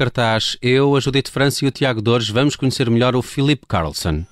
cartaz. Eu, a Judite França e o Tiago Dores vamos conhecer melhor o Philip Carlson.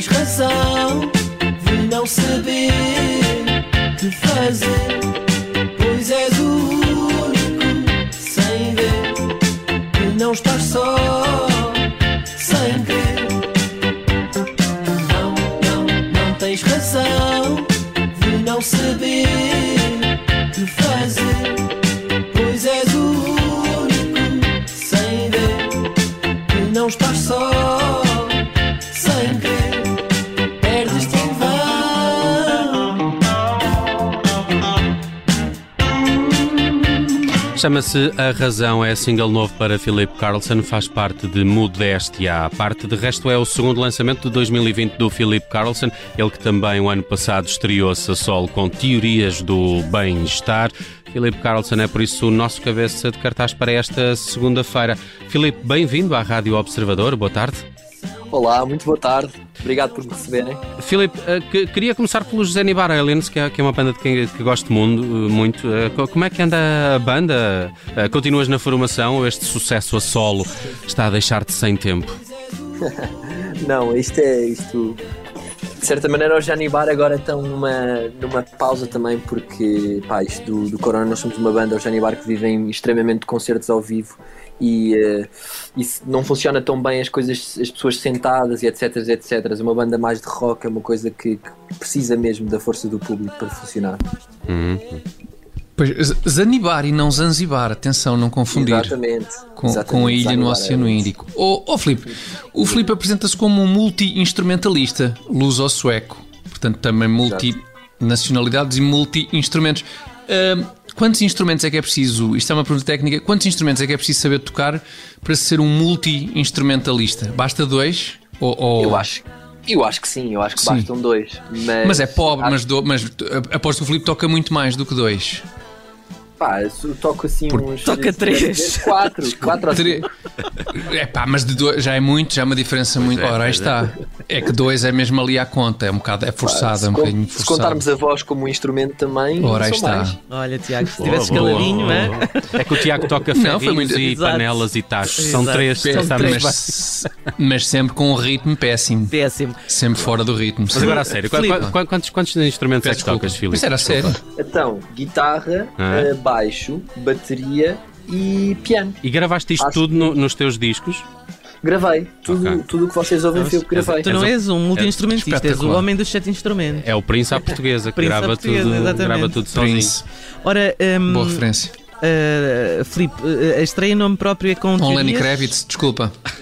Tens razão Chama-se A Razão, é single novo para Philip Carlson, faz parte de Modéstia. A parte de resto é o segundo lançamento de 2020 do Philip Carlson, ele que também o ano passado estreou-se a solo com Teorias do Bem-Estar. Philip Carlson é por isso o nosso cabeça de cartaz para esta segunda-feira. Philip, bem-vindo à Rádio Observador, boa tarde. Olá, muito boa tarde. Obrigado por me receberem. Filipe, que- queria começar pelos Zenibar Aliens, que é, que é uma banda de quem que gosto mundo, eh, muito. Eh, co- Como é que anda a banda? Eh, Continuas na formação ou este sucesso a solo está a deixar-te sem tempo? Não, isto é isto. De certa maneira, os Janibar agora estão numa, numa pausa também, porque pá, isto do, do Corona, nós somos uma banda, os Janibar, que vivem extremamente de concertos ao vivo e eh, isso não funciona tão bem as coisas, as pessoas sentadas e etc, etc. Uma banda mais de rock é uma coisa que, que precisa mesmo da força do público para funcionar. Pois, Z- Zanibar e não Zanzibar, atenção, não confundir Exatamente. com, Exatamente, com a ilha no Zanzibar, Oceano é. Índico. Ô oh, Filipe, o Filipe apresenta-se como um multi-instrumentalista, luso-sueco, portanto também multi-nacionalidades e multi-instrumentos. Ahm, quantos instrumentos é que é preciso? Isto é uma pergunta técnica. Quantos instrumentos é que é preciso saber tocar para ser um multi-instrumentalista? Basta dois? Ou, ou- Eu acho, eu acho que sim, eu acho que Sim. bastam dois. Mas, Mas é pobre, acho- mas, do, mas aposto que o Filipe toca muito mais do que dois. Pá, eu toco assim Por- uns. Toca três. Quatro, quatro ou cinco. É pá, mas de dois, já é muito, já é uma diferença muito. é, Ora, aí pois é. está. É que dois é mesmo ali à conta, é um bocado, é forçado, se, é um bocadinho se forçado. contarmos a voz como um instrumento também, Ora, aí são está. mais. Olha, Tiago, se tivesse caladinho, é? É que o Tiago toca ferrinhos e Exato. panelas e tachos. São três, sabes bem. mas, mas sempre com um ritmo péssimo. Péssimo. Sempre fora do ritmo. Mas agora a sério, qu- Filipe. qu- quantos, quantos instrumentos é que tocas. Filipe? Isso era sério. Então, guitarra, Ah. eh, baixo, bateria e piano. E gravaste isto Acho tudo que- no- nos teus discos? Gravei. Tudo Ok. tudo o que vocês ouvem foi eu que gravei. Tu não és um multi-instrumentista, és o homem dos sete instrumentos. É o Príncipe à Portuguesa, que Príncipe à grava, Portuguesa, tudo, exatamente. grava tudo sozinho. Prince. Ora, hum, Boa referência. uh, Filipe, uh, a estreia em nome próprio é com Com Lenny? Kravitz, desculpa.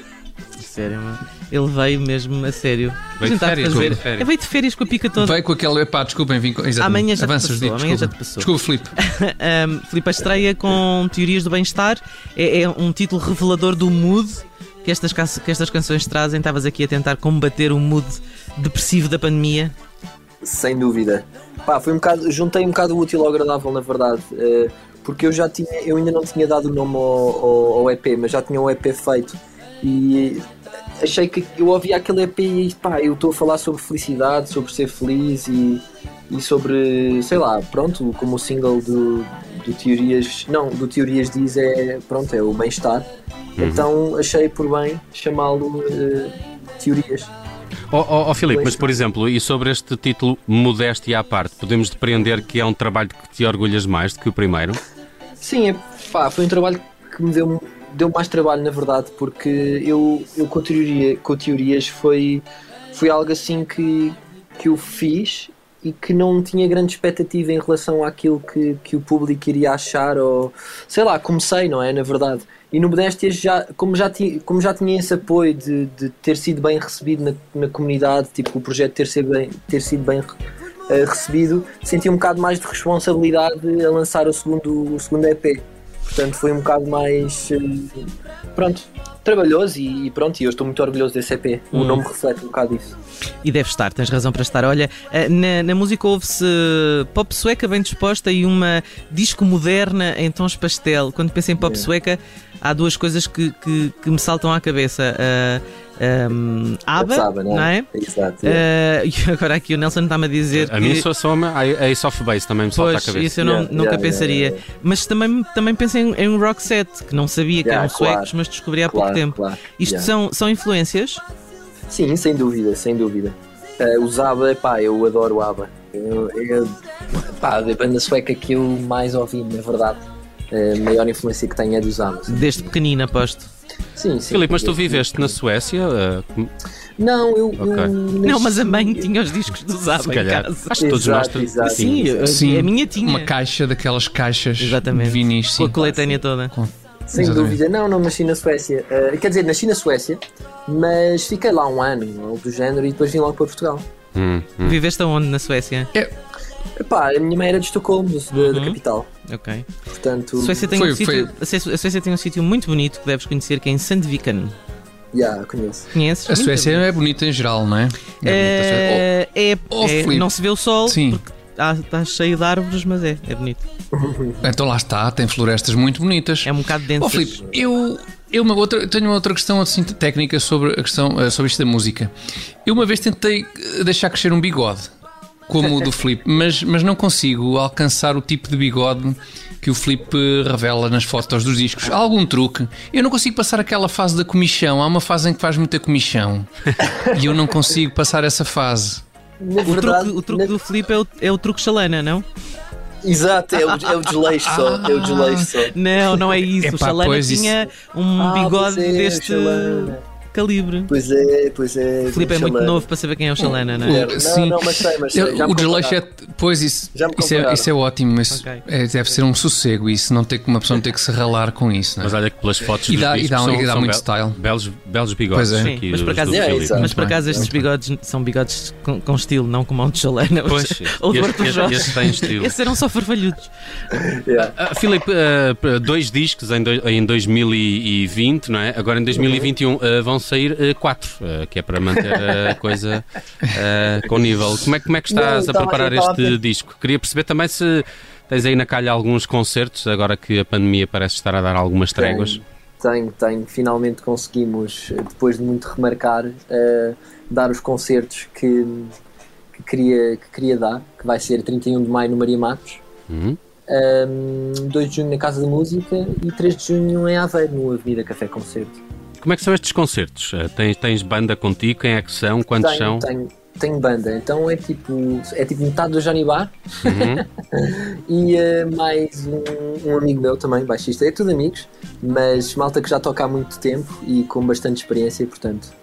Sério, mano. Ele veio mesmo a sério. Veio de férias, fazer- veio de férias. É, veio de férias com a pica toda. Veio com aquele. Epá, desculpem, vim com. exatamente. Amanhã já te Avanças, passou, digo, amanhã já desculpa. te passou. Desculpa, Filipe. um, Filipe, a estreia com Teorias do Bem-Estar é, é um título revelador do mood, que estas, que estas canções trazem? Estavas aqui a tentar combater o mood depressivo da pandemia? Sem dúvida. Pá, foi um bocado, juntei um bocado o útil ao agradável, na verdade. eh, porque eu já tinha, eu ainda não tinha dado o nome ao, ao- ao EP, mas já tinha um EP feito. E achei que eu ouvia aquele EP e pá, eu estou a falar sobre felicidade, sobre ser feliz e, e sobre, sei lá, pronto, como o single do, do Teorias, não, do Teorias diz é, pronto, é o bem-estar. Então achei por bem chamá-lo eh, Teorias. Ó oh, Filipe, mas por exemplo, e sobre este título Modéstia à parte, podemos depreender que é um trabalho que te orgulhas mais do que o primeiro? Sim, é, pá, foi um trabalho que me deu, deu mais trabalho, na verdade, porque eu, eu com, teoria, com teorias foi, foi algo assim que, que eu fiz e que não tinha grande expectativa em relação àquilo que, que o público iria achar, ou sei lá, comecei, não é? Na verdade. E no Modéstias, já, como, já tinha, como já tinha esse apoio de, de ter sido bem recebido na, na comunidade, tipo, o projeto ter sido bem, ter sido bem eh, recebido, senti um bocado mais de responsabilidade a lançar o segundo, o segundo EP. Portanto, foi um bocado mais. eh, pronto, trabalhoso e, pronto, e eu estou muito orgulhoso desse EP. O nome reflete um bocado isso. E deve estar, tens razão para estar. Olha, eh, na, na música ouve-se pop sueca bem disposta e uma disco moderna em tons pastel. Quando penso em pop Yeah. sueca, há duas coisas que, que, que me saltam à cabeça. Uh, um, ABBA, Sabe, não é? Exato. Eh, e agora aqui o Nelson está-me a dizer A que... mim só soma a Ace of Base também me salta Pois, à cabeça. isso eu não- Yeah, nunca yeah, pensaria. yeah, Mas também, também pensei em, em um rock set, que não sabia que Yeah, eram suecos, claro. mas descobri há Claro, pouco tempo. claro. Isto Yeah. são, são influências? Sim, sem dúvida, sem dúvida. Eh, os ABBA, pá, eu adoro o ABBA. Eu, eu, pá, a banda sueca que eu mais ouvi, na verdade. A maior influência que tenho é dos ABBA. Desde pequenino, aposto. Sim, sim. Filipe, mas tu viveste na Suécia? uh, Não, eu. eu Ok. Não, mas a mãe tinha os discos dos ABBA se em calhar. casa. Acho que todos nós Exato. Sim, Sim, a minha tinha. Uma caixa daquelas caixas Exatamente. de vinis, Com a coletânea toda. Sem Exatamente. dúvida, não, não nasci na Suécia. Eh, quer dizer, nasci na Suécia, mas fiquei lá um ano, algo do género, e depois vim logo para Portugal. hum, hum. Viveste aonde na Suécia? Epá, a minha mãe era de Estocolmo, da, da Uhum. capital. Ok. Portanto, A Suécia tem Foi- um sítio, a Suécia- tem um sítio muito bonito que deves conhecer, que é em Sandviken. já, conheço. Conheces? A Suécia é bonita em geral, não é? É bonita a Suécia. É, é, Oh, é- Filipe. não se vê o sol Sim. porque está cheio de árvores, mas é, é bonito. Então lá está, tem florestas muito bonitas. É um bocado denso. Ó Filipe, eu, eu uma outra, tenho uma outra questão assim, técnica sobre, a questão, eh, sobre isto da música. Eu uma vez tentei eh, deixar crescer um bigode, como o do Filipe, mas, mas não consigo alcançar o tipo de bigode que o Filipe revela nas fotos dos discos. Há algum truque? Eu não consigo passar aquela fase da comichão. Há uma fase em que faz muita comichão e eu não consigo passar essa fase. Na O verdade, truque, o truque na- do Filipe é o, é o truque chalana, não? Exato, é o, é o desleixo só. É o desleixo só. Não, não é isso. o Epá, chalana pois isso- tinha um Ah, bigode é, deste. Calibre. Pois é, pois é. O Filipe é muito novo para saber quem é o chalana, não é? Não, Sim. não, mas sei, mas sei. Já o desleixo é. Pois, isso, Já me isso, é, isso é ótimo. Isso Ok. é- deve ser um sossego. Isso não ter, que- uma pessoa não ter que se ralar com isso. Não é? Mas olha que pelas fotos E dos dá- e dá- são, e dá são muito bel- style. Belos, belos bigodes Pois é. aqui Mas por acaso, É, mas por acaso estes bem. bigodes são bigodes com, com estilo, não como o de chalana. Pois, Ou do este- Arthur este- Jorge. este tem estilo. Esses eram só farfalhudos. Yeah. Ah, Filipe, ah, dois discos em, dois- em 2020, não é? Agora em 2021 ah, vão sair ah, quatro, ah, que é para manter a coisa ah, com nível. Como é, como é que Não, estás eu a tava- preparar eu tava este ver- disco? Queria perceber também se tens aí na calha alguns concertos, agora que a pandemia parece estar a dar algumas tréguas. Tenho, tenho. Finalmente conseguimos, depois de muito remarcar, dar os concertos que, que, queria, que queria dar, que vai ser 31 de maio no Maria Matos, Uhum. um, 2 de junho na Casa da Música e 3 de junho em Aveiro, no Avenida Café Concerto. Como é que são estes concertos? Ah, tens, tens banda contigo? Quem é que são? Quantos tenho, são? Tenho, tenho banda, então é tipo, é tipo metade do Johnny Bar Uhum. e eh, mais um, um amigo meu também, baixista. É tudo amigos, mas malta que já toca há muito tempo e com bastante experiência, portanto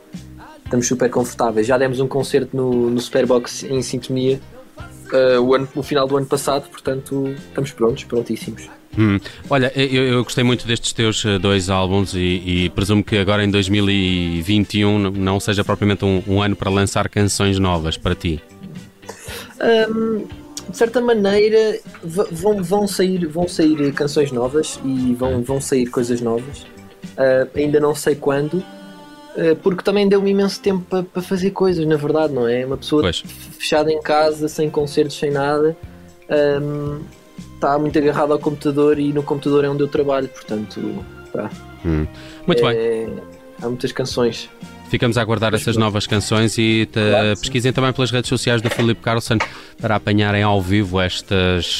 estamos super confortáveis. Já demos um concerto no, no Superbox em sintonia eh, o, ano, no final do ano passado, portanto estamos prontos, prontíssimos. Hum. Olha, eu, eu gostei muito destes teus eh, dois álbuns e, e presumo que agora em 2021 n- não seja propriamente um, um ano para lançar canções novas para ti. Hum, de certa maneira vão, vão, sair, vão sair canções novas e vão, vão sair coisas novas. Ah, ainda não sei quando, eh, porque também deu-me imenso tempo para para fazer coisas, na verdade, não é? Uma pessoa Pois. fechada em casa, sem concertos, sem nada, hum, está muito agarrado ao computador e no computador é onde eu trabalho, portanto, pá, Hum. Muito bem. é- há muitas canções. Ficamos a aguardar essas novas canções e te- Claro pesquisem também pelas redes sociais do Filipe Carlson para apanharem ao vivo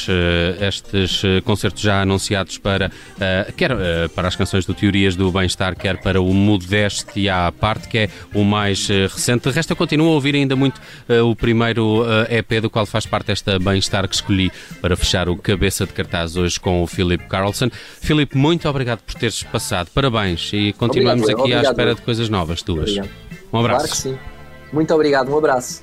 eh, estes eh, concertos já anunciados para eh, quer para as canções do Teorias do Bem-Estar, quer para o Modeste à parte, que é o mais recente. De resto, eu continuo a ouvir ainda muito o primeiro EP do qual faz parte esta Bem-Estar que escolhi para fechar o cabeça de cartaz hoje com o Filipe Carlson. Filipe, muito obrigado por teres passado. Parabéns e continuamos Obrigado, aqui à obrigado. espera de coisas novas tuas. Obrigado. Um abraço. Claro que sim. Muito obrigado, um abraço.